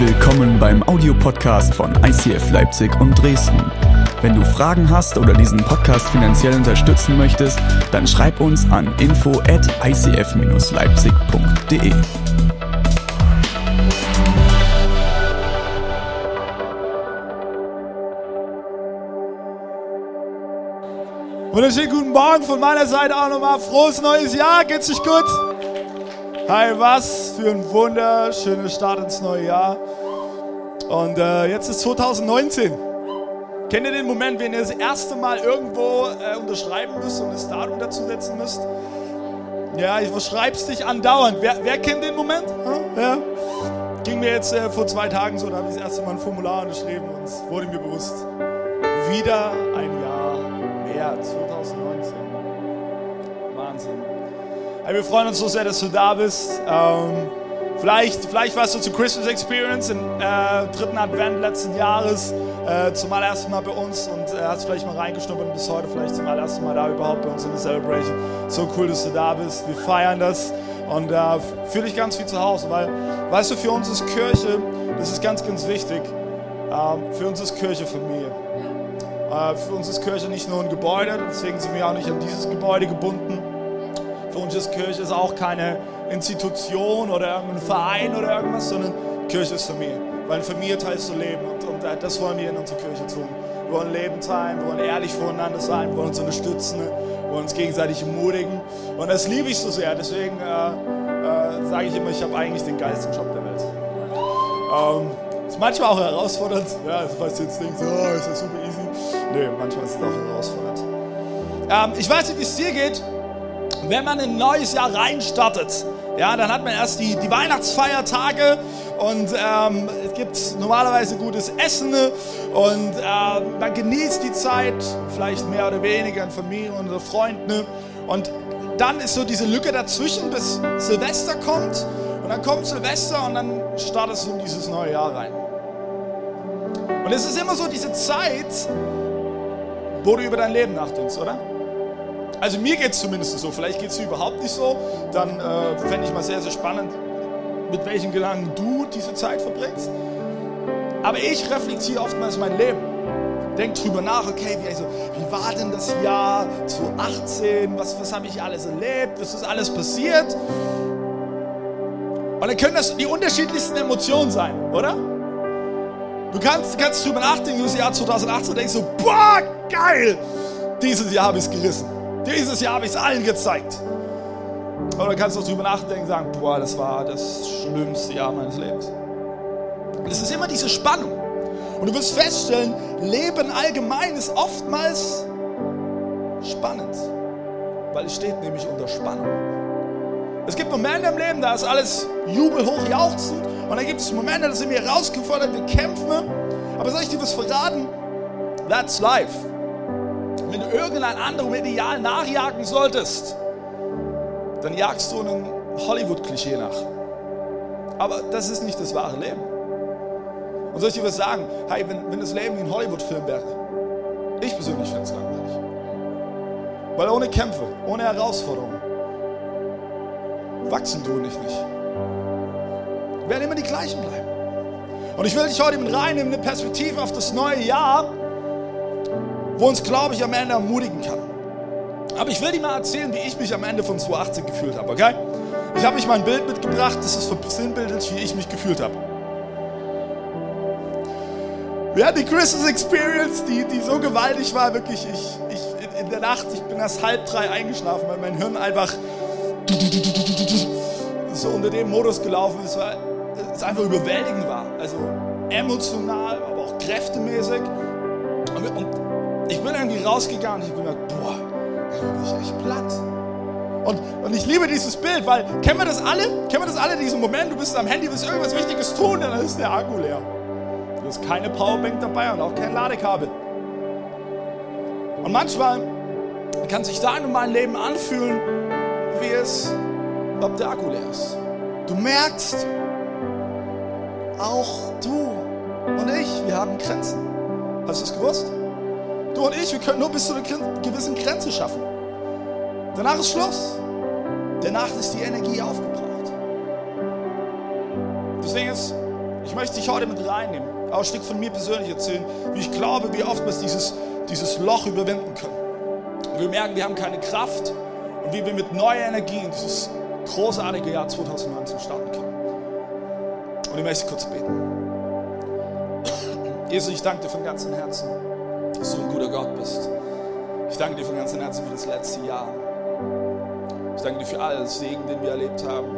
Willkommen beim Audiopodcast von ICF Leipzig und Dresden. Wenn du Fragen hast oder diesen Podcast finanziell unterstützen möchtest, dann schreib uns an info at icf-leipzig.de. Wunderschönen guten Morgen von meiner Seite auch nochmal. Frohes neues Jahr. Geht's euch gut? Hi, was für ein wunderschöner Start ins neue Jahr. Und äh, jetzt ist 2019. Kennt ihr den Moment, wenn ihr das erste Mal irgendwo äh, unterschreiben müsst und das Datum dazu setzen müsst? Ja, ich verschreib's dich andauernd. Wer, wer kennt den Moment? Hm? Ja. Ging mir jetzt äh, vor zwei Tagen so, da habe ich das erste Mal ein Formular unterschrieben und es wurde mir bewusst. Wieder ein Jahr mehr, 2019. Hey, wir freuen uns so sehr, dass du da bist. Ähm, vielleicht, vielleicht warst du zur Christmas Experience im äh, dritten Advent letzten Jahres äh, zum allerersten Mal bei uns und äh, hast vielleicht mal reingeschnuppert und bis heute vielleicht zum allerersten Mal da überhaupt bei uns in der Celebration. So cool, dass du da bist. Wir feiern das und äh, fühl dich ganz wie zu Hause, weil, weißt du, für uns ist Kirche, das ist ganz, ganz wichtig, ähm, für uns ist Kirche Familie. Äh, für uns ist Kirche nicht nur ein Gebäude, deswegen sind wir auch nicht an dieses Gebäude gebunden. Für ist Kirche ist auch keine Institution oder irgendein Verein oder irgendwas, sondern Kirche ist Familie. Weil in Familie teilst du Leben und, und das wollen wir in unserer Kirche tun. Wir wollen Leben teilen, wir wollen ehrlich voneinander sein, wir wollen uns unterstützen, wir wollen uns gegenseitig ermutigen. Und das liebe ich so sehr. Deswegen äh, äh, sage ich immer, ich habe eigentlich den geilsten Job der Welt. Ähm, ist manchmal auch herausfordernd. Ja, falls du jetzt denkst, oh, ist das super easy. Nee, manchmal ist es auch herausfordernd. Ähm, ich weiß nicht, wie es dir geht, wenn man in ein neues Jahr reinstartet. Ja, dann hat man erst die, die Weihnachtsfeiertage und ähm, es gibt normalerweise gutes Essen und ähm, man genießt die Zeit, vielleicht mehr oder weniger in Familie und Freunden. Und dann ist so diese Lücke dazwischen, bis Silvester kommt. Und dann kommt Silvester und dann startest du in dieses neue Jahr rein. Und es ist immer so diese Zeit, wo du über dein Leben nachdenkst, oder? Also mir geht es zumindest so. Vielleicht geht es überhaupt nicht so. Dann äh, fände ich mal sehr, sehr spannend, mit welchen Gedanken du diese Zeit verbringst. Aber ich reflektiere oftmals mein Leben. Denk drüber nach, okay, wie, also, wie war denn das Jahr 2018? Was, was habe ich alles erlebt? Was ist alles passiert? Und dann können das die unterschiedlichsten Emotionen sein, oder? Du kannst, kannst drüber nachdenken, das Jahr 2018 und denkst so, boah, geil! Dieses Jahr habe ich es gerissen. Dieses Jahr habe ich es allen gezeigt. Oder kannst du drüber nachdenken und sagen, boah, das war das schlimmste Jahr meines Lebens. Es ist immer diese Spannung. Und du wirst feststellen, Leben allgemein ist oftmals spannend. Weil es steht nämlich unter Spannung. Es gibt Momente im Leben, da ist alles jubelhoch jauchzend. Und dann gibt es Momente, da sind wir herausgefordert, wir kämpfen. Aber soll ich dir was verraten? That's life. Wenn du irgendein anderem Ideal nachjagen solltest, dann jagst du einem Hollywood-Klischee nach. Aber das ist nicht das wahre Leben. Und soll ich dir was sagen? Hey, wenn, wenn das Leben wie ein Hollywood-Film wäre, ich persönlich fände es langweilig. Weil ohne Kämpfe, ohne Herausforderungen, wachsen du und ich nicht. Wir werden immer die gleichen bleiben. Und ich will dich heute mit reinnehmen, eine Perspektive auf das neue Jahr, wo uns, glaube ich, am Ende ermutigen kann. Aber ich will dir mal erzählen, wie ich mich am Ende von 2018 gefühlt habe, okay? Ich habe mich mal ein Bild mitgebracht, das ist versinnbildlich, wie ich mich gefühlt habe. Wir hatten die Christmas Experience, die, die so gewaltig war, wirklich, ich, ich, in der Nacht, ich bin erst halb drei eingeschlafen, weil mein Hirn einfach so unter dem Modus gelaufen ist, weil es einfach überwältigend war. Also emotional, aber auch kräftemäßig. Und, und ich bin irgendwie rausgegangen und ich bin gedacht, boah, ich bin echt platt. Und, und ich liebe dieses Bild, weil kennen wir das alle? Kennen wir das alle, diesen Moment, du bist am Handy, willst irgendwas Wichtiges tun, dann ist der Akku leer. Du hast keine Powerbank dabei und auch kein Ladekabel. Und manchmal kann sich dein und mein Leben anfühlen, wie es, ob der Akku leer ist. Du merkst, auch du und ich, wir haben Grenzen. Hast du es gewusst? Du und ich, wir können nur bis zu einer gewissen Grenze schaffen. Danach ist Schluss. Danach ist die Energie aufgebraucht. Deswegen ist, Ich möchte dich heute mit reinnehmen, auch ein Stück von mir persönlich erzählen, wie ich glaube, wie oft wir dieses, dieses Loch überwinden können. Und wir merken, wir haben keine Kraft und wie wir mit neuer Energie in dieses großartige Jahr 2019 starten können. Und ich möchte kurz beten. Jesus, ich danke dir von ganzem Herzen, dass du ein guter Gott bist. Ich danke dir von ganzem Herzen für das letzte Jahr. Ich danke dir für all den Segen, den wir erlebt haben,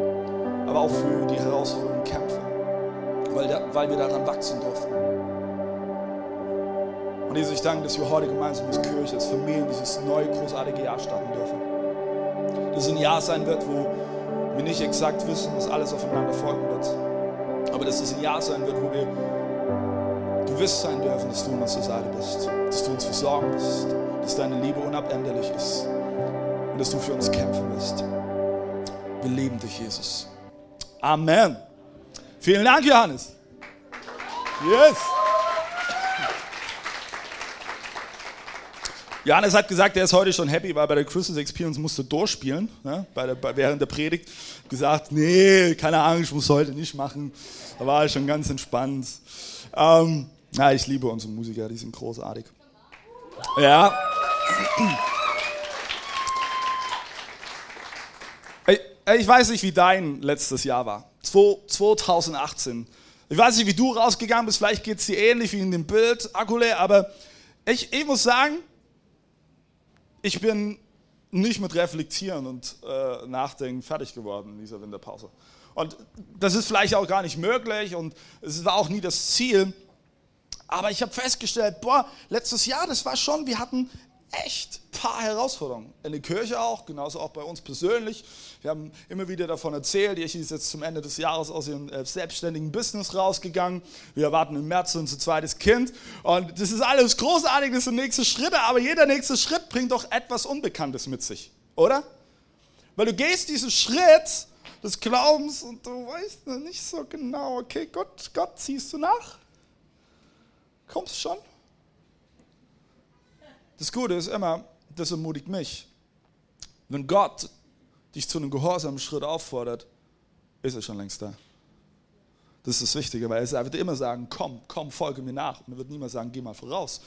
aber auch für die herausfordernden Kämpfe, weil, da, weil wir daran wachsen durften. Und Jesus, ich danke, dass wir heute gemeinsam als Kirche, als Familie dieses neue, großartige Jahr starten dürfen. Dass es ein Jahr sein wird, wo wir nicht exakt wissen, dass alles aufeinander folgen wird. Aber dass es ein Jahr sein wird, wo wir gewiss sein dürfen, dass du an unserer Seite bist, dass du uns versorgen bist, dass deine Liebe unabänderlich ist und dass du für uns kämpfen wirst. Wir lieben dich, Jesus. Amen. Vielen Dank, Johannes. Yes. Johannes hat gesagt, er ist heute schon happy, weil bei der Christmas Experience musste durchspielen, ne, bei der, bei, während der Predigt. Gesagt, nee, keine Angst, ich muss heute nicht machen. Da war er schon ganz entspannt. Ähm, ja, ich liebe unsere Musiker, die sind großartig. Ja. Ich weiß nicht, wie dein letztes Jahr war. 2018. Ich weiß nicht, wie du rausgegangen bist. Vielleicht geht es dir ähnlich wie in dem Bild, Akule. Aber ich, ich muss sagen, ich bin nicht mit Reflektieren und äh, Nachdenken fertig geworden in dieser Winterpause. Und das ist vielleicht auch gar nicht möglich und es war auch nie das Ziel. Aber ich habe festgestellt, boah, letztes Jahr, das war schon, wir hatten echt ein paar Herausforderungen. In der Kirche auch, genauso auch bei uns persönlich. Wir haben immer wieder davon erzählt, ich ist jetzt zum Ende des Jahres aus ihrem äh, selbstständigen Business rausgegangen. Wir erwarten im März unser zweites Kind. Und das ist alles großartig, das sind nächste Schritte, aber jeder nächste Schritt bringt doch etwas Unbekanntes mit sich, oder? Weil du gehst diesen Schritt des Glaubens und du weißt nicht so genau, okay, Gott, Gott ziehst du nach? Kommst schon? Das Gute ist immer, das ermutigt mich. Wenn Gott dich zu einem gehorsamen Schritt auffordert, ist er schon längst da. Das ist das Wichtige, weil er wird immer sagen, komm, komm, folge mir nach. Und er wird niemals sagen, geh mal voraus.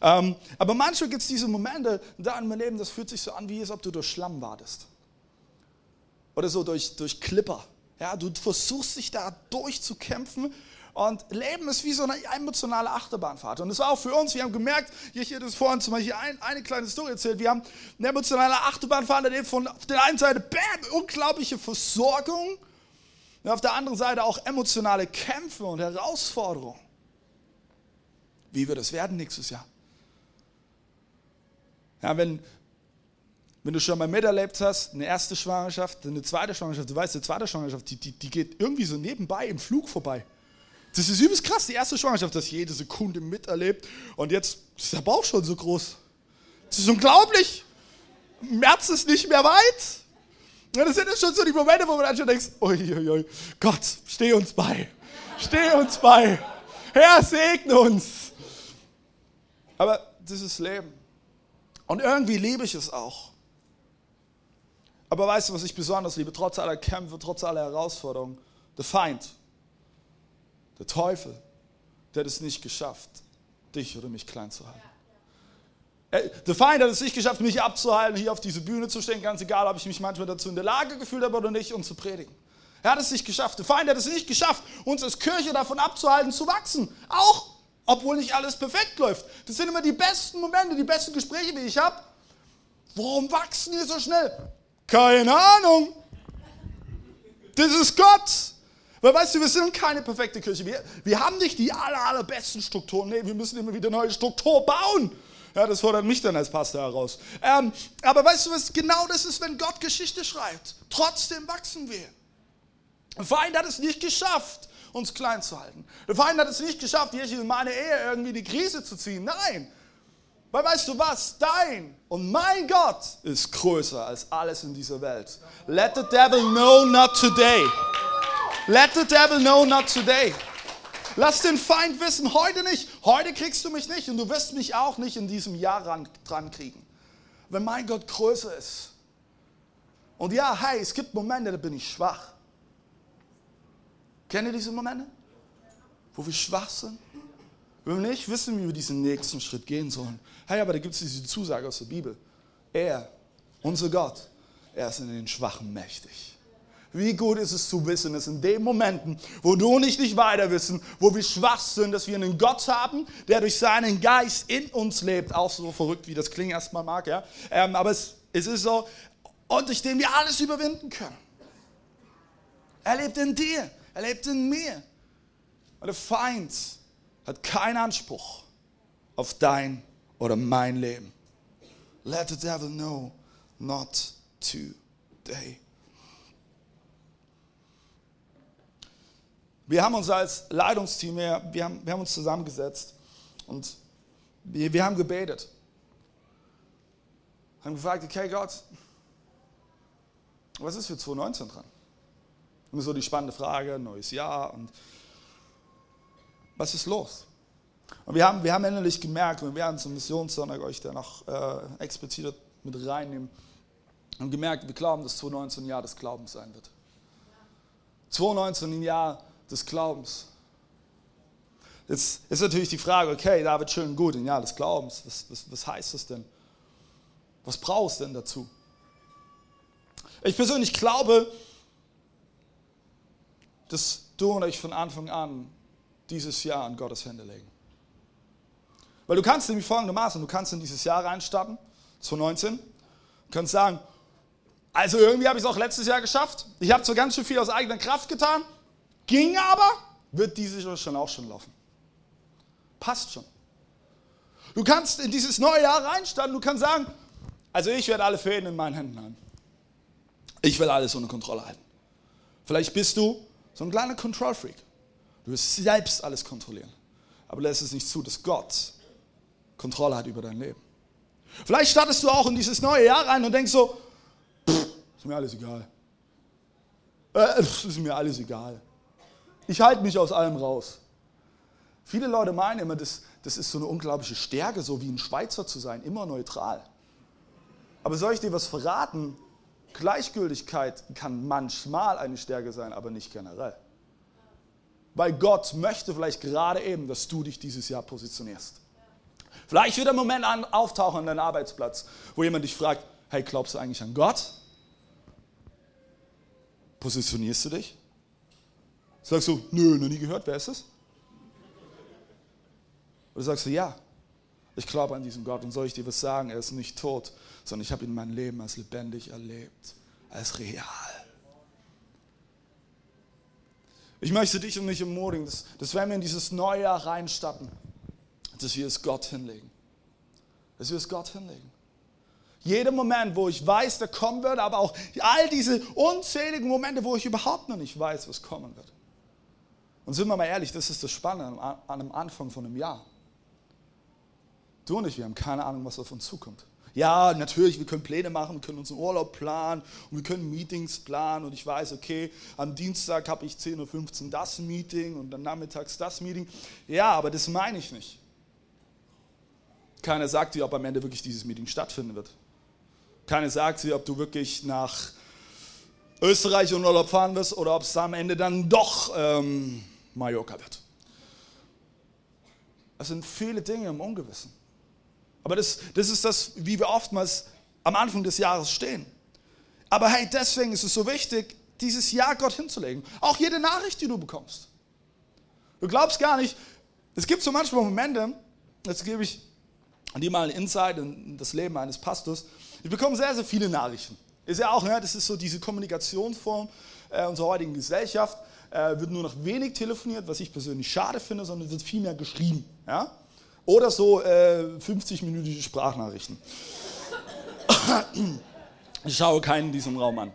Ähm, aber manchmal gibt es diese Momente da in meinem Leben, das fühlt sich so an, wie als ob du durch Schlamm wartest. Oder so durch, durch Clipper. Ja, du versuchst dich da durchzukämpfen und Leben ist wie so eine emotionale Achterbahnfahrt. Und das war auch für uns, wir haben gemerkt, hier, hier das vorhin zum Beispiel ein, eine kleine Story erzählt, wir haben eine emotionale Achterbahnfahrt erlebt von auf der einen Seite, bam, unglaubliche Versorgung, und auf der anderen Seite auch emotionale Kämpfe und Herausforderungen. Wie wird es werden nächstes Jahr? Ja, wenn, wenn du schon mal miterlebt hast, eine erste Schwangerschaft, eine zweite Schwangerschaft, du weißt, eine zweite Schwangerschaft, die, die, die geht irgendwie so nebenbei im Flug vorbei. Das ist übelst krass, die erste Schwangerschaft, das jede Sekunde miterlebt. Und jetzt ist der Bauch schon so groß. Das ist unglaublich. März ist nicht mehr weit. Das sind schon so die Momente, wo man dann schon denkt, uiuiui, Gott, steh uns bei. Steh uns bei. Herr, segne uns. Aber das ist Leben. Und irgendwie liebe ich es auch. Aber weißt du, was ich besonders liebe? Trotz aller Kämpfe, trotz aller Herausforderungen, der Feind der Teufel, der hat es nicht geschafft, dich oder mich klein zu halten. Der Feind hat es nicht geschafft, mich abzuhalten, hier auf diese Bühne zu stehen, ganz egal, ob ich mich manchmal dazu in der Lage gefühlt habe oder nicht, um zu predigen. Er hat es nicht geschafft. Der Feind hat es nicht geschafft, uns als Kirche davon abzuhalten, zu wachsen. Auch, obwohl nicht alles perfekt läuft. Das sind immer die besten Momente, die besten Gespräche, die ich habe. Warum wachsen wir so schnell? Keine Ahnung. Das ist Gott. Weil weißt du, wir sind keine perfekte Kirche. Wir, wir haben nicht die aller, allerbesten Strukturen. Nee, wir müssen immer wieder neue Struktur bauen. Ja, das fordert mich dann als Pastor heraus. Ähm, aber weißt du, was genau das ist, wenn Gott Geschichte schreibt? Trotzdem wachsen wir. Der Feind hat es nicht geschafft, uns klein zu halten. Der Feind hat es nicht geschafft, hier in meine Ehe irgendwie in die Krise zu ziehen. Nein. Weil weißt du was? Dein und mein Gott ist größer als alles in dieser Welt. Let the devil know not today. Let the devil know not today. Lass den Feind wissen, heute nicht. Heute kriegst du mich nicht und du wirst mich auch nicht in diesem Jahr ran, dran kriegen. Wenn mein Gott größer ist. Und ja, hey, es gibt Momente, da bin ich schwach. Kennt ihr diese Momente? wo wir schwach sind, wenn wir nicht wissen, wie wir diesen nächsten Schritt gehen sollen. Hey, aber da gibt es diese Zusage aus der Bibel. Er, unser Gott, er ist in den Schwachen mächtig. Wie gut ist es zu wissen, dass in den Momenten, wo du und ich nicht weiter wissen, wo wir schwach sind, dass wir einen Gott haben, der durch seinen Geist in uns lebt, auch so verrückt, wie das klingen erstmal mag, ja. Ähm, aber es, es ist so, und durch den wir alles überwinden können. Er lebt in dir, er lebt in mir. Und der Feind hat keinen Anspruch auf dein oder mein Leben. Let the devil know, not today. Wir haben uns als Leitungsteam, wir, wir, haben, wir haben uns zusammengesetzt und wir, wir haben gebetet. Haben gefragt, okay Gott, was ist für 2019 dran? Und so die spannende Frage, neues Jahr und was ist los? Und wir haben, wir haben endlich gemerkt, und wir werden zum Missionssonntag euch da noch äh, explizit mit reinnehmen, haben gemerkt, wir glauben, dass 2019 ein Jahr des Glaubens sein wird. 2019 ein Jahr des Glaubens. Jetzt ist natürlich die Frage, okay, David, schön gut, ein Jahr des Glaubens, was, was, was heißt das denn? Was brauchst du denn dazu? Ich persönlich glaube, dass du und ich von Anfang an dieses Jahr an Gottes Hände legen. Weil du kannst nämlich folgendermaßen, du kannst in dieses Jahr reinstarten, 2019, kannst sagen, also irgendwie habe ich es auch letztes Jahr geschafft. Ich habe zwar ganz schön viel aus eigener Kraft getan, ging aber, wird dieses Jahr schon auch schon laufen. Passt schon. Du kannst in dieses neue Jahr reinstarten, du kannst sagen, also ich werde alle Fäden in meinen Händen haben. Ich will alles unter Kontrolle halten. Vielleicht bist du so ein kleiner Control-Freak. Du wirst selbst alles kontrollieren. Aber lässt es nicht zu, dass Gott Kontrolle hat über dein Leben. Vielleicht startest du auch in dieses neue Jahr rein und denkst so, pff, ist mir alles egal. Äh, ist mir alles egal. Ich halte mich aus allem raus. Viele Leute meinen immer, das, das ist so eine unglaubliche Stärke, so wie ein Schweizer zu sein, immer neutral. Aber soll ich dir was verraten? Gleichgültigkeit kann manchmal eine Stärke sein, aber nicht generell. Weil Gott möchte vielleicht gerade eben, dass du dich dieses Jahr positionierst. Vielleicht wird ein Moment auftauchen an deinem Arbeitsplatz, wo jemand dich fragt, hey, glaubst du eigentlich an Gott? Positionierst du dich? Sagst du, nö, noch nie gehört, wer ist es? Oder sagst du, ja, ich glaube an diesen Gott und soll ich dir was sagen? Er ist nicht tot, sondern ich habe ihn mein Leben als lebendig erlebt, als real. Ich möchte dich und mich ermutigen, dass, dass wenn wir in dieses neue Jahr reinstatten, dass wir es Gott hinlegen. Dass wir es Gott hinlegen. Jeder Moment, wo ich weiß, der kommen wird, aber auch all diese unzähligen Momente, wo ich überhaupt noch nicht weiß, was kommen wird. Und sind wir mal ehrlich, das ist das Spannende an einem Anfang von einem Jahr. Du und ich, wir haben keine Ahnung, was auf uns zukommt. Ja, natürlich, wir können Pläne machen, wir können unseren Urlaub planen und wir können Meetings planen und ich weiß, okay, am Dienstag habe ich 10.15 Uhr das Meeting und dann nachmittags das Meeting. Ja, aber das meine ich nicht. Keiner sagt dir, ob am Ende wirklich dieses Meeting stattfinden wird. Keiner sagt dir, ob du wirklich nach Österreich in Urlaub fahren wirst oder ob es am Ende dann doch ähm, Mallorca wird. Es sind viele Dinge im Ungewissen. Aber das, das ist das, wie wir oftmals am Anfang des Jahres stehen. Aber hey, deswegen ist es so wichtig, dieses Jahr Gott hinzulegen. Auch jede Nachricht, die du bekommst. Du glaubst gar nicht, es gibt so manchmal Momente, jetzt gebe ich die mal ein Insight in das Leben eines Pastors. Ich bekomme sehr, sehr viele Nachrichten. Ist ja auch, ja, das ist so diese Kommunikationsform äh, unserer heutigen Gesellschaft. Äh, wird nur noch wenig telefoniert, was ich persönlich schade finde, sondern wird viel mehr geschrieben. Ja? Oder so äh, 50-minütige Sprachnachrichten. Ich schaue keinen in diesem Raum an.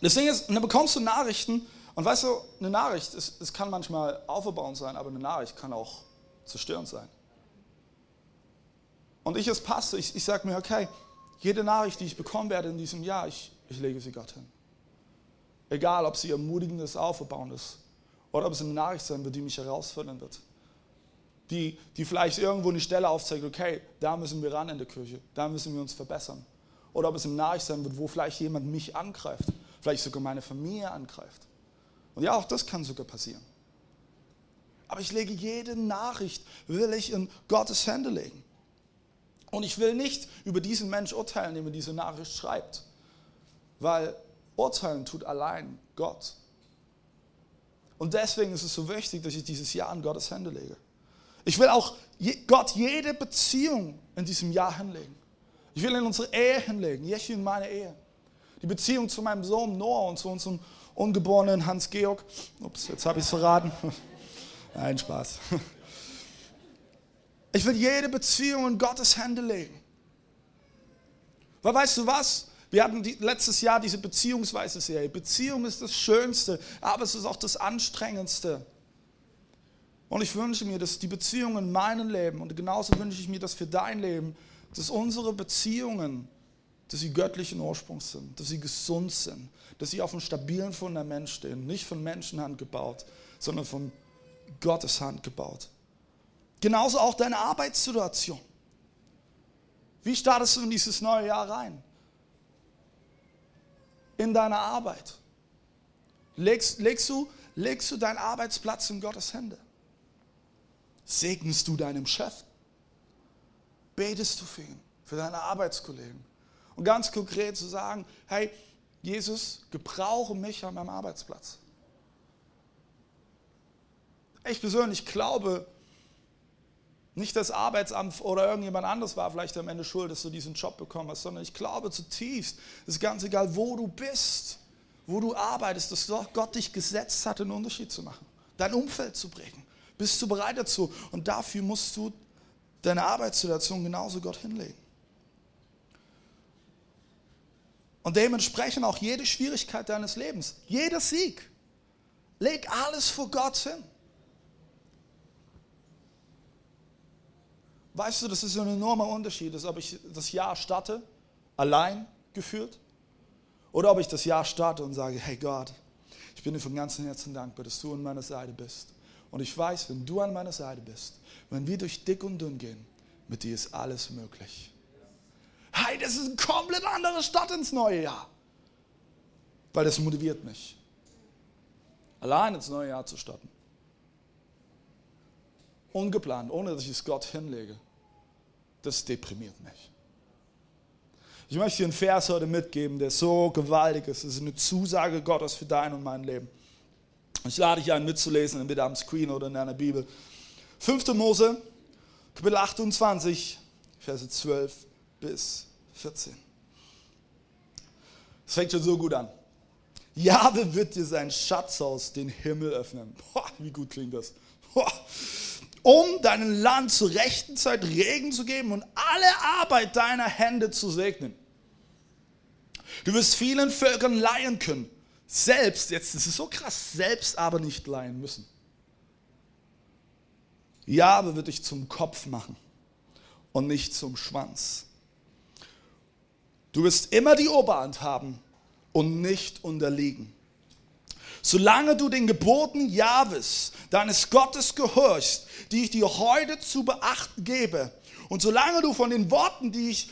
Das Ding ist, dann bekommst du Nachrichten und weißt du, eine Nachricht, es, es kann manchmal aufbauend sein, aber eine Nachricht kann auch zerstörend sein. Und ich als Pastor, ich, ich sage mir, okay, jede Nachricht, die ich bekommen werde in diesem Jahr, ich, ich lege sie Gott hin. Egal, ob sie ermutigend ist, aufbauend oder ob es eine Nachricht sein wird, die mich herausfordern wird. Die, die vielleicht irgendwo eine Stelle aufzeigt, okay, da müssen wir ran in der Kirche, da müssen wir uns verbessern. Oder ob es eine Nachricht sein wird, wo vielleicht jemand mich angreift, vielleicht sogar meine Familie angreift. Und ja, auch das kann sogar passieren. Aber ich lege jede Nachricht, will ich in Gottes Hände legen. Und ich will nicht über diesen Mensch urteilen, der mir diese Nachricht schreibt. Weil urteilen tut allein Gott. Und deswegen ist es so wichtig, dass ich dieses Jahr in Gottes Hände lege. Ich will auch Gott jede Beziehung in diesem Jahr hinlegen. Ich will in unsere Ehe hinlegen, Jeschi und meine Ehe. Die Beziehung zu meinem Sohn Noah und zu unserem ungeborenen Hans-Georg. Ups, jetzt habe ich es verraten. Nein, Spaß. Ich will jede Beziehung in Gottes Hände legen. Weil weißt du was? Wir hatten die, letztes Jahr diese Beziehungsweise Serie. Beziehung ist das Schönste, aber es ist auch das Anstrengendste. Und ich wünsche mir, dass die Beziehungen in meinem Leben und genauso wünsche ich mir das für dein Leben, dass unsere Beziehungen, dass sie göttlichen Ursprungs sind, dass sie gesund sind, dass sie auf einem stabilen Fundament stehen, nicht von Menschenhand gebaut, sondern von Gottes Hand gebaut. Genauso auch deine Arbeitssituation. Wie startest du in dieses neue Jahr rein? In deiner Arbeit. Legst, legst, du, legst du deinen Arbeitsplatz in Gottes Hände? Segnest du deinem Chef? Betest du für ihn, für deine Arbeitskollegen? Und ganz konkret zu sagen, hey, Jesus, gebrauche mich an meinem Arbeitsplatz. Ich persönlich glaube, nicht das Arbeitsamt oder irgendjemand anderes war vielleicht am Ende schuld, dass du diesen Job bekommen hast, sondern ich glaube zutiefst, es ist ganz egal, wo du bist, wo du arbeitest, dass Gott dich gesetzt hat, einen Unterschied zu machen, dein Umfeld zu prägen. Bist du bereit dazu? Und dafür musst du deine Arbeitssituation genauso Gott hinlegen. Und dementsprechend auch jede Schwierigkeit deines Lebens, jeder Sieg, leg alles vor Gott hin. Weißt du, das ist ein enormer Unterschied, ob ich das Jahr starte, allein geführt, oder ob ich das Jahr starte und sage, hey Gott, ich bin dir von ganzem Herzen dankbar, dass du an meiner Seite bist. Und ich weiß, wenn du an meiner Seite bist, wenn wir durch dick und dünn gehen, mit dir ist alles möglich. Hey, das ist eine komplett andere Stadt ins neue Jahr. Weil das motiviert mich. Allein ins neue Jahr zu starten. Ungeplant, ohne dass ich es Gott hinlege. Das deprimiert mich. Ich möchte dir einen Vers heute mitgeben, der so gewaltig ist. Es ist eine Zusage Gottes für dein und mein Leben. Ich lade dich ein, mitzulesen, entweder am Screen oder in deiner Bibel. 5. Mose, Kapitel 28, Verse 12 bis 14. Es fängt schon so gut an. Jahwe wird dir sein Schatzhaus, den Himmel öffnen. Boah, wie gut klingt das. Boah. Um deinem Land zur rechten Zeit Regen zu geben und alle Arbeit deiner Hände zu segnen. Du wirst vielen Völkern leihen können. Selbst, jetzt ist es so krass, selbst aber nicht leihen müssen. Jahwe wird dich zum Kopf machen und nicht zum Schwanz. Du wirst immer die Oberhand haben und nicht unterliegen. Solange du den Geboten Jahwes, deines Gottes, gehorchst, die ich dir heute zu beachten gebe, und solange du von den Worten, die ich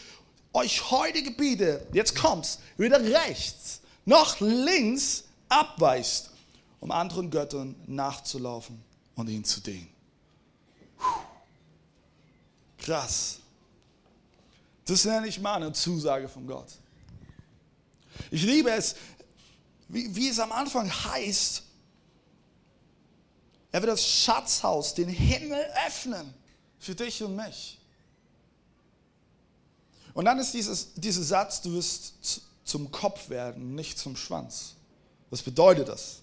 euch heute gebiete, jetzt kommst, weder rechts noch links abweist, um anderen Göttern nachzulaufen und ihnen zu dienen. Krass. Das nenne ich mal eine Zusage von Gott. Ich liebe es, wie, wie es am Anfang heißt, er wird das Schatzhaus, den Himmel öffnen für dich und mich. Und dann ist dieses, dieser Satz, du wirst zum Kopf werden, nicht zum Schwanz. Was bedeutet das?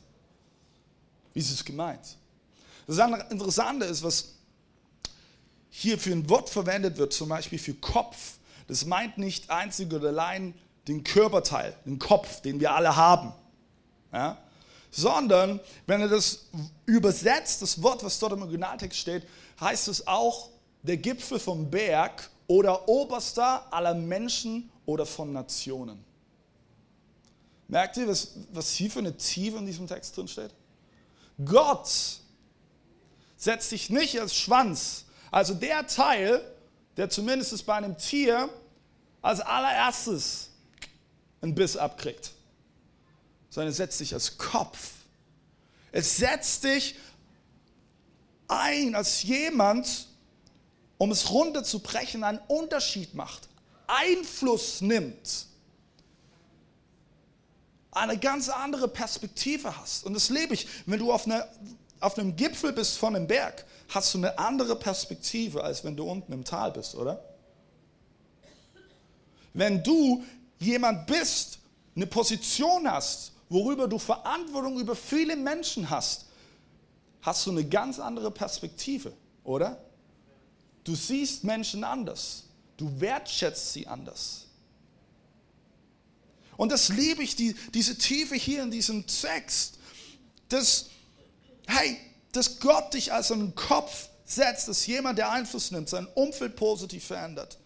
Wie ist es gemeint? Das Interessante ist, was hier für ein Wort verwendet wird, zum Beispiel für Kopf, das meint nicht einzig oder allein den Körperteil, den Kopf, den wir alle haben. Ja? Sondern, wenn er das übersetzt, das Wort, was dort im Originaltext steht, heißt es auch der Gipfel vom Berg oder oberster aller Menschen oder von Nationen. Merkt ihr, was, was hier für eine Tiefe in diesem Text drin steht? Gott setzt sich nicht als Schwanz, also der Teil, der zumindest bei einem Tier als allererstes einen Biss abkriegt, sondern er setzt sich als Kopf. Es setzt dich ein als jemand, um es runterzubrechen, einen Unterschied macht, Einfluss nimmt, eine ganz andere Perspektive hast. Und das lebe ich, wenn du auf, eine, auf einem Gipfel bist von einem Berg, hast du eine andere Perspektive, als wenn du unten im Tal bist, oder? Wenn du jemand bist, eine Position hast, worüber du Verantwortung über viele Menschen hast, hast du eine ganz andere Perspektive, oder? Du siehst Menschen anders. Du wertschätzt sie anders. Und das liebe ich, die, diese Tiefe hier in diesem Text, dass, hey, dass Gott dich als einen Kopf setzt, dass jemand, der Einfluss nimmt, sein Umfeld positiv verändert.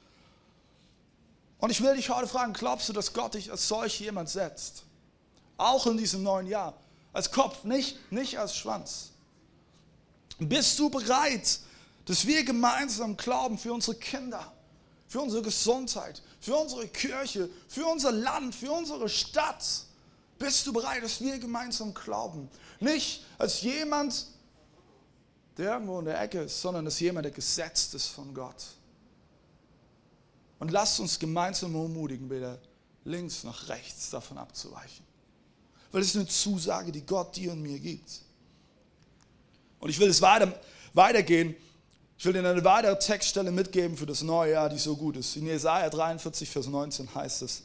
Und ich will dich heute fragen, glaubst du, dass Gott dich als solch jemand setzt? Auch in diesem neuen Jahr. Als Kopf, nicht, nicht als Schwanz. Bist du bereit, dass wir gemeinsam glauben für unsere Kinder, für unsere Gesundheit, für unsere Kirche, für unser Land, für unsere Stadt? Bist du bereit, dass wir gemeinsam glauben? Nicht als jemand, der irgendwo in der Ecke ist, sondern als jemand, der gesetzt ist von Gott. Und lasst uns gemeinsam ermutigen, weder links noch rechts davon abzuweichen. Weil es ist eine Zusage, die Gott dir und mir gibt. Und ich will es weiter, weitergehen. Ich will dir eine weitere Textstelle mitgeben für das neue Jahr, die so gut ist. In Jesaja 43, Vers 19 heißt es: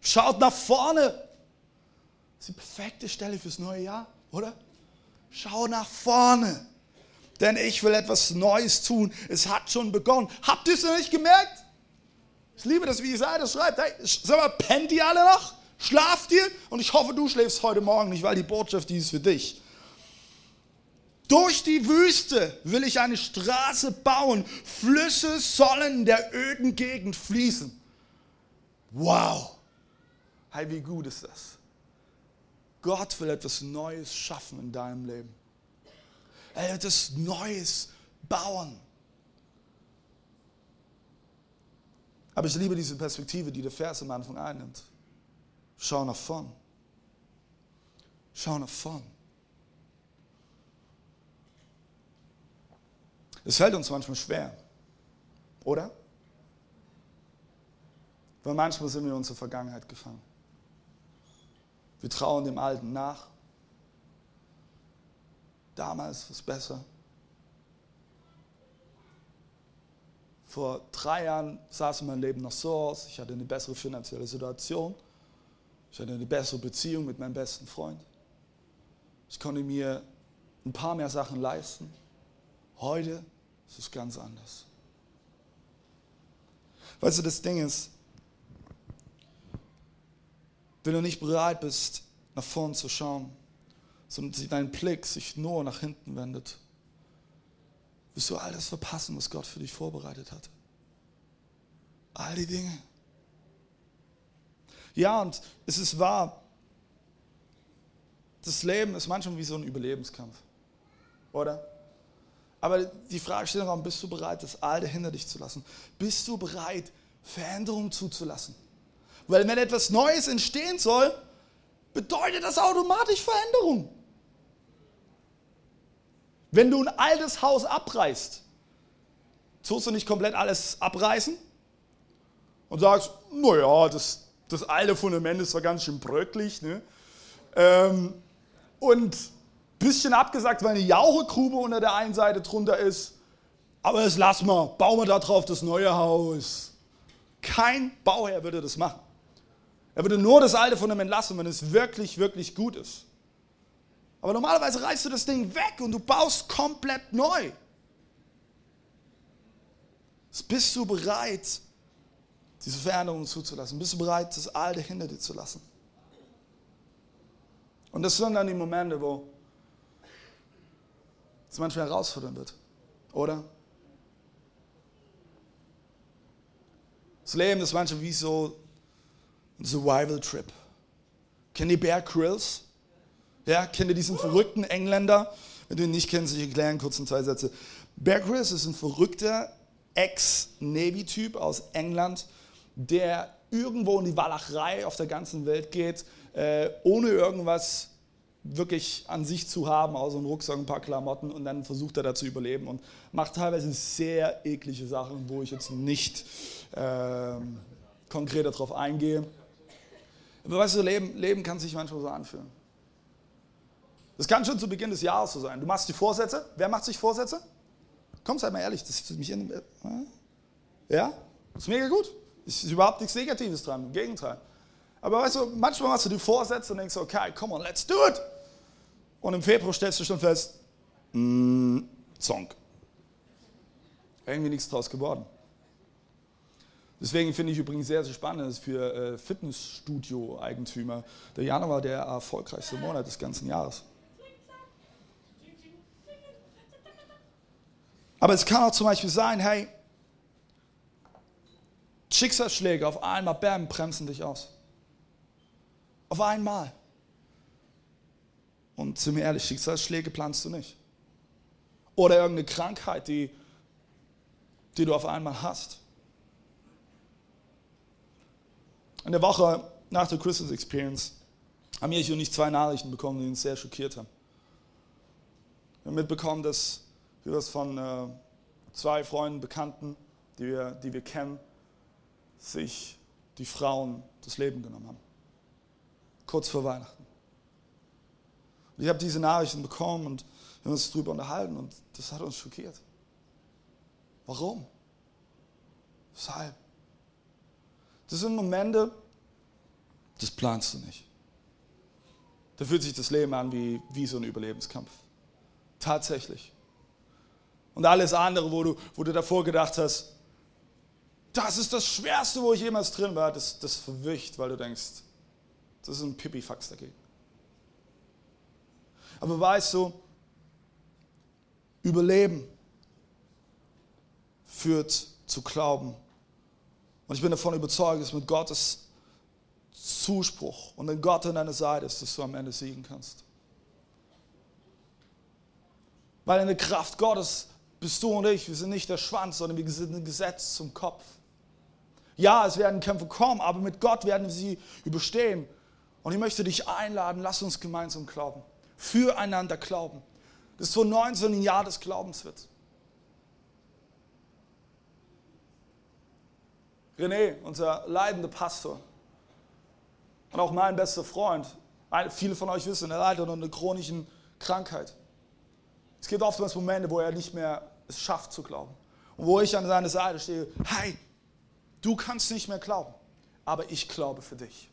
Schaut nach vorne. Das ist die perfekte Stelle fürs neue Jahr, oder? Schau nach vorne. Denn ich will etwas Neues tun. Es hat schon begonnen. Habt ihr es noch nicht gemerkt? Ich liebe das, wie Jesaja das schreibt. Hey, sag mal, pennt ihr alle noch? Schlaft ihr? Und ich hoffe, du schläfst heute Morgen nicht, weil die Botschaft, die ist für dich. Durch die Wüste will ich eine Straße bauen. Flüsse sollen in der öden Gegend fließen. Wow. Hey, wie gut ist das? Gott will etwas Neues schaffen in deinem Leben. Er will etwas Neues bauen. Aber ich liebe diese Perspektive, die der Vers am Anfang einnimmt. Schau nach vorn. Schau nach vorn. Es fällt uns manchmal schwer, oder? Weil manchmal sind wir in unserer Vergangenheit gefangen. Wir trauen dem Alten nach. Damals war es besser. Vor drei Jahren sah es in meinem Leben noch so aus. Ich hatte eine bessere finanzielle Situation. Ich hatte eine bessere Beziehung mit meinem besten Freund. Ich konnte mir ein paar mehr Sachen leisten. Heute ist es ganz anders. Weißt du, das Ding ist, wenn du nicht bereit bist, nach vorn zu schauen, sondern dein Blick sich nur nach hinten wendet, wirst du alles verpassen, was Gott für dich vorbereitet hat. All die Dinge. Ja, und es ist wahr, das Leben ist manchmal wie so ein Überlebenskampf. Oder? Aber die Frage steht im bist du bereit, das Alte hinter dich zu lassen? Bist du bereit, Veränderung zuzulassen? Weil wenn etwas Neues entstehen soll, bedeutet das automatisch Veränderung. Wenn du ein altes Haus abreißt, tust du nicht komplett alles abreißen und sagst, naja, das, das alte Fundament ist zwar ganz schön bröcklich, ne? Ähm, und bisschen abgesagt, weil eine Jauchegrube unter der einen Seite drunter ist. Aber das lassen wir, bauen wir da drauf das neue Haus. Kein Bauherr würde das machen. Er würde nur das alte Fundament lassen, wenn es wirklich, wirklich gut ist. Aber normalerweise reißt du das Ding weg und du baust komplett neu. Bist du bereit, diese Veränderungen zuzulassen? Bist du bereit, das Alte hinter dir zu lassen? Und das sind dann die Momente, wo es manchmal herausfordernd wird, oder? Das Leben ist manchmal wie so ein Survival-Trip. Kennt ihr Bear Grylls? Ja, kennt ihr diesen verrückten Engländer? Wenn du ihn nicht kennst, ich erkläre in zwei Sätze. Bear Grylls ist ein verrückter Ex-Navy-Typ aus England, der irgendwo in die Walachei auf der ganzen Welt geht, äh, ohne irgendwas wirklich an sich zu haben, außer einem Rucksack, ein paar Klamotten und dann versucht er da zu überleben und macht teilweise sehr eklige Sachen, wo ich jetzt nicht ähm, konkreter darauf eingehe. Aber weißt du, Leben, Leben kann sich manchmal so anfühlen. Das kann schon zu Beginn des Jahres so sein. Du machst die Vorsätze. Wer macht sich Vorsätze? Komm, sei mal ehrlich, das ist mich in. Ja? Das ist mega gut. Es ist überhaupt nichts Negatives dran, im Gegenteil. Aber weißt du, manchmal machst du die Vorsätze und denkst, okay, come on, let's do it. Und im Februar stellst du schon fest, mm, Zonk. Irgendwie nichts draus geworden. Deswegen finde ich übrigens sehr, sehr spannend, dass für äh, Fitnessstudio-Eigentümer der Januar der erfolgreichste Monat des ganzen Jahres. Aber es kann auch zum Beispiel sein, hey, Schicksalsschläge auf einmal, bam, bremsen dich aus. Auf einmal. Und zu mir ehrlich, Schicksalsschläge planst du nicht. Oder irgendeine Krankheit, die, die du auf einmal hast. In der Woche nach der Christmas Experience haben ich und ich zwei Nachrichten bekommen, die uns sehr schockiert haben. Wir haben mitbekommen, dass wir das von äh, zwei Freunden, Bekannten, die wir, die wir kennen, sich die Frauen das Leben genommen haben. Kurz vor Weihnachten. Und ich habe diese Nachrichten bekommen und wir haben uns darüber unterhalten und das hat uns schockiert. Warum? Weshalb? Das sind Momente, das planst du nicht. Da fühlt sich das Leben an wie, wie so ein Überlebenskampf. Tatsächlich. Und alles andere, wo du, wo du davor gedacht hast, das ist das Schwerste, wo ich jemals drin war, das, das verwircht, weil du denkst, das ist ein Pipifax dagegen. Aber weißt du, Überleben führt zu Glauben. Und ich bin davon überzeugt, dass mit Gottes Zuspruch und wenn Gott an deiner Seite ist, dass du am Ende siegen kannst. Weil in der Kraft Gottes bist du und ich, wir sind nicht der Schwanz, sondern wir sind ein Gesetz zum Kopf. Ja, es werden Kämpfe kommen, aber mit Gott werden wir sie überstehen. Und ich möchte dich einladen, lass uns gemeinsam glauben. Füreinander glauben. Das ist so 19 ein Jahr des Glaubens wird. René, unser leidender Pastor und auch mein bester Freund, viele von euch wissen, er leidet unter einer chronischen Krankheit. Es gibt oftmals Momente, wo er nicht mehr es schafft zu glauben. Und wo ich an seiner Seite stehe, hey, du kannst nicht mehr glauben, aber ich glaube für dich.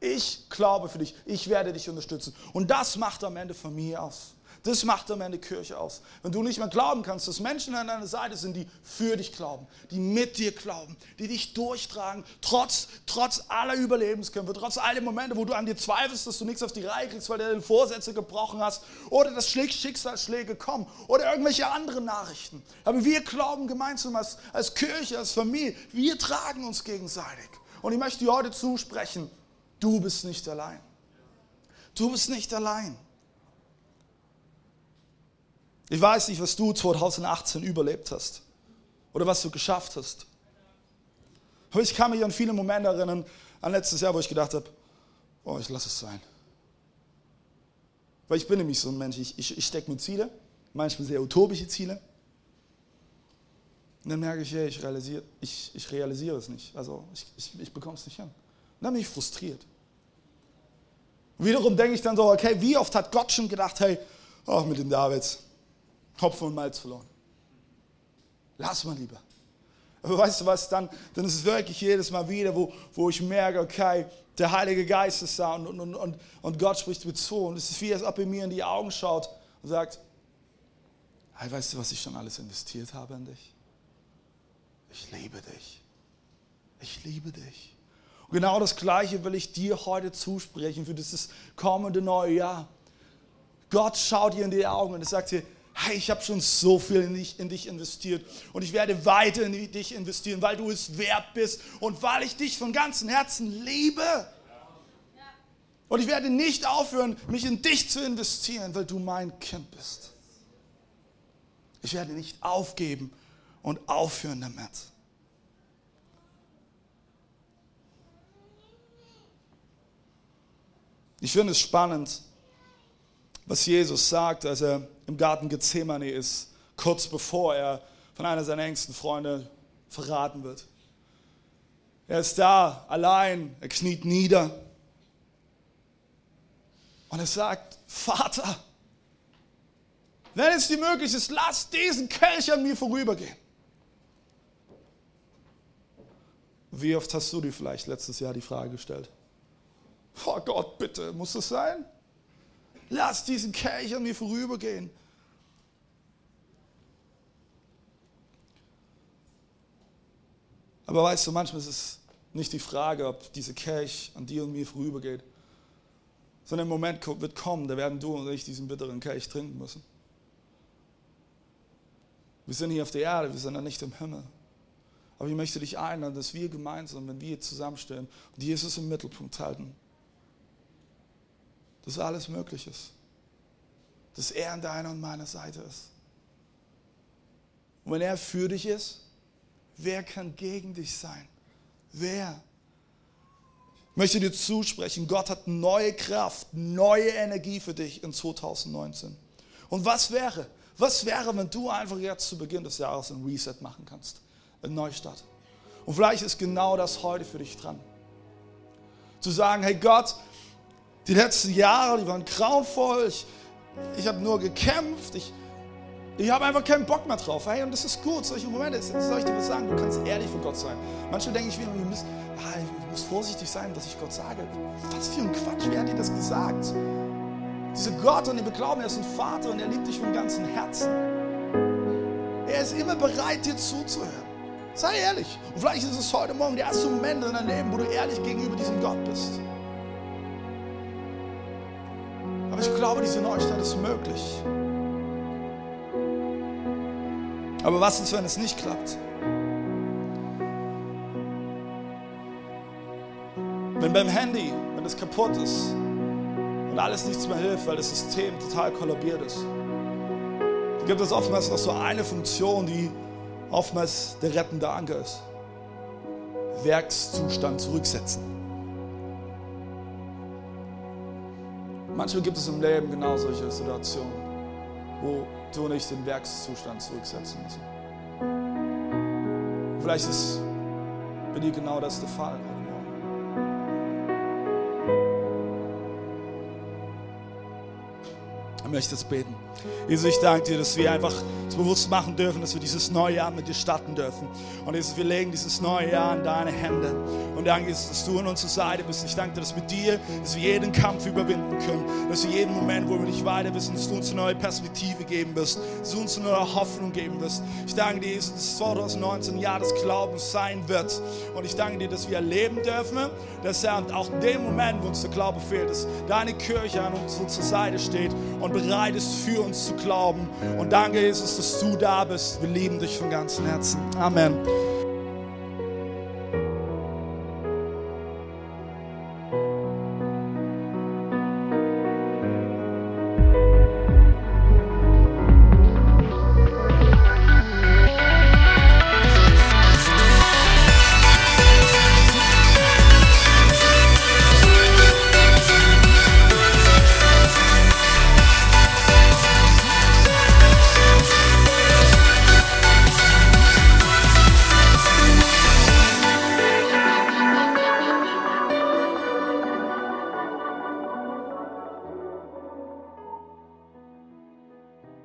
Ich glaube für dich. Ich werde dich unterstützen. Und das macht am Ende Familie aus. Das macht am Ende Kirche aus. Wenn du nicht mehr glauben kannst, dass Menschen an deiner Seite sind, die für dich glauben, die mit dir glauben, die dich durchtragen, trotz, trotz aller Überlebenskämpfe, trotz all den Momente, wo du an dir zweifelst, dass du nichts auf die Reihe kriegst, weil du deine Vorsätze gebrochen hast, oder dass Schicksalsschläge kommen, oder irgendwelche anderen Nachrichten. Aber wir glauben gemeinsam als, als Kirche, als Familie, wir tragen uns gegenseitig. Und ich möchte dir heute zusprechen, du bist nicht allein. Du bist nicht allein. Ich weiß nicht, was du 2018 überlebt hast oder was du geschafft hast. Aber ich kann mich an viele Momente erinnern, an letztes Jahr, wo ich gedacht habe, oh, ich lasse es sein. Weil ich bin nämlich so ein Mensch, ich, ich, ich stecke mir Ziele, manchmal sehr utopische Ziele. Und dann merke ich, ja, ich realisiere, ich, ich realisiere es nicht. Also ich, ich, ich bekomme es nicht hin. Und dann bin ich frustriert. Und wiederum denke ich dann so, okay, wie oft hat Gott schon gedacht, hey, ach, mit dem Davids, Hopfen und Malz verloren. Lass mal lieber. Aber weißt du was, dann, dann ist es wirklich jedes Mal wieder, wo, wo ich merke, okay, der Heilige Geist ist da und, und, und, und Gott spricht mir zu. Und es ist wie, als ob er mir in die Augen schaut und sagt, hey, weißt du, was ich schon alles investiert habe in dich? Ich liebe dich. Ich liebe dich. Und genau das Gleiche will ich dir heute zusprechen für dieses kommende neue Jahr. Gott schaut dir in die Augen und sagt dir, hey, ich habe schon so viel in dich, in dich, investiert und ich werde weiter in dich investieren, weil du es wert bist und weil ich dich von ganzem Herzen liebe. Und ich werde nicht aufhören, mich in dich zu investieren, weil du mein Kind bist. Ich werde nicht aufgeben und aufhören damit. Ich finde es spannend, was Jesus sagt, als er im Garten Gethsemane ist, kurz bevor er von einer seiner engsten Freunde verraten wird. Er ist da allein, er kniet nieder und er sagt, Vater, wenn es dir möglich ist, lass diesen Kelch an mir vorübergehen. Wie oft hast du dir vielleicht letztes Jahr die Frage gestellt? Oh Gott, bitte, muss das sein? Lass diesen Kelch an mir vorübergehen. Aber weißt du, manchmal ist es nicht die Frage, ob diese Kelch an dir und mir vorübergeht, sondern im Moment wird kommen, da werden du und ich diesen bitteren Kelch trinken müssen. Wir sind hier auf der Erde, wir sind ja nicht im Himmel. Aber ich möchte dich einladen, dass wir gemeinsam, wenn wir zusammenstehen Jesus im Mittelpunkt halten, dass alles möglich ist. Dass er an deiner und meiner Seite ist. Und wenn er für dich ist, wer kann gegen dich sein? Wer? Ich möchte dir zusprechen, Gott hat neue Kraft, neue Energie für dich in 2019. Und was wäre, was wäre, wenn du einfach jetzt zu Beginn des Jahres ein Reset machen kannst? Ein Neustart. Und vielleicht ist genau das heute für dich dran. Zu sagen, hey Gott, die letzten Jahre, die waren grauenvoll. Ich, ich habe nur gekämpft. Ich, ich habe einfach keinen Bock mehr drauf. Hey, und das ist gut. Solche Momente, soll ich dir was sagen? Du kannst ehrlich vor Gott sein. Manchmal denke ich wieder, ich muss, ah, ich muss vorsichtig sein, was ich Gott sage. Was für ein Quatsch, wer hat dir das gesagt? Dieser Gott, den wir glauben, er ist ein Vater und er liebt dich von ganzem Herzen. Er ist immer bereit, dir zuzuhören. Sei ehrlich. Und vielleicht ist es heute Morgen der erste Moment in deinem Leben, wo du ehrlich gegenüber diesem Gott bist. Ich glaube, diese Neustart ist möglich. Aber was ist, wenn es nicht klappt? Wenn beim Handy, wenn es kaputt ist und alles nichts mehr hilft, weil das System total kollabiert ist, dann gibt es oftmals noch so eine Funktion, die oftmals der rettende Anker ist. Werkszustand zurücksetzen. Manchmal gibt es im Leben genau solche Situationen, wo du nicht den Werkszustand zurücksetzen müssen. Vielleicht ist bei dir genau das der Fall. Ich möchte jetzt beten. Jesus, ich danke dir, dass wir einfach uns bewusst machen dürfen, dass wir dieses neue Jahr mit dir starten dürfen. Und Jesus, wir legen dieses neue Jahr in deine Hände. Und danke, Jesus, dass du an unserer Seite bist. Ich danke dir, dass mit dir, dass wir jeden Kampf überwinden können. Dass wir jeden Moment, wo wir nicht weiter wissen, dass du uns eine neue Perspektive geben wirst. Dass du uns eine neue Hoffnung geben wirst. Ich danke dir, Jesus, dass 2019 ein Jahr des Glaubens sein wird. Und ich danke dir, dass wir erleben dürfen, dass er auch in dem Moment, wo uns der Glaube fehlt, dass deine Kirche an unserer Seite steht und bereit ist, für uns zu glauben. Und danke, Jesus, dass du da bist. Wir lieben dich von ganzem Herzen. Amen.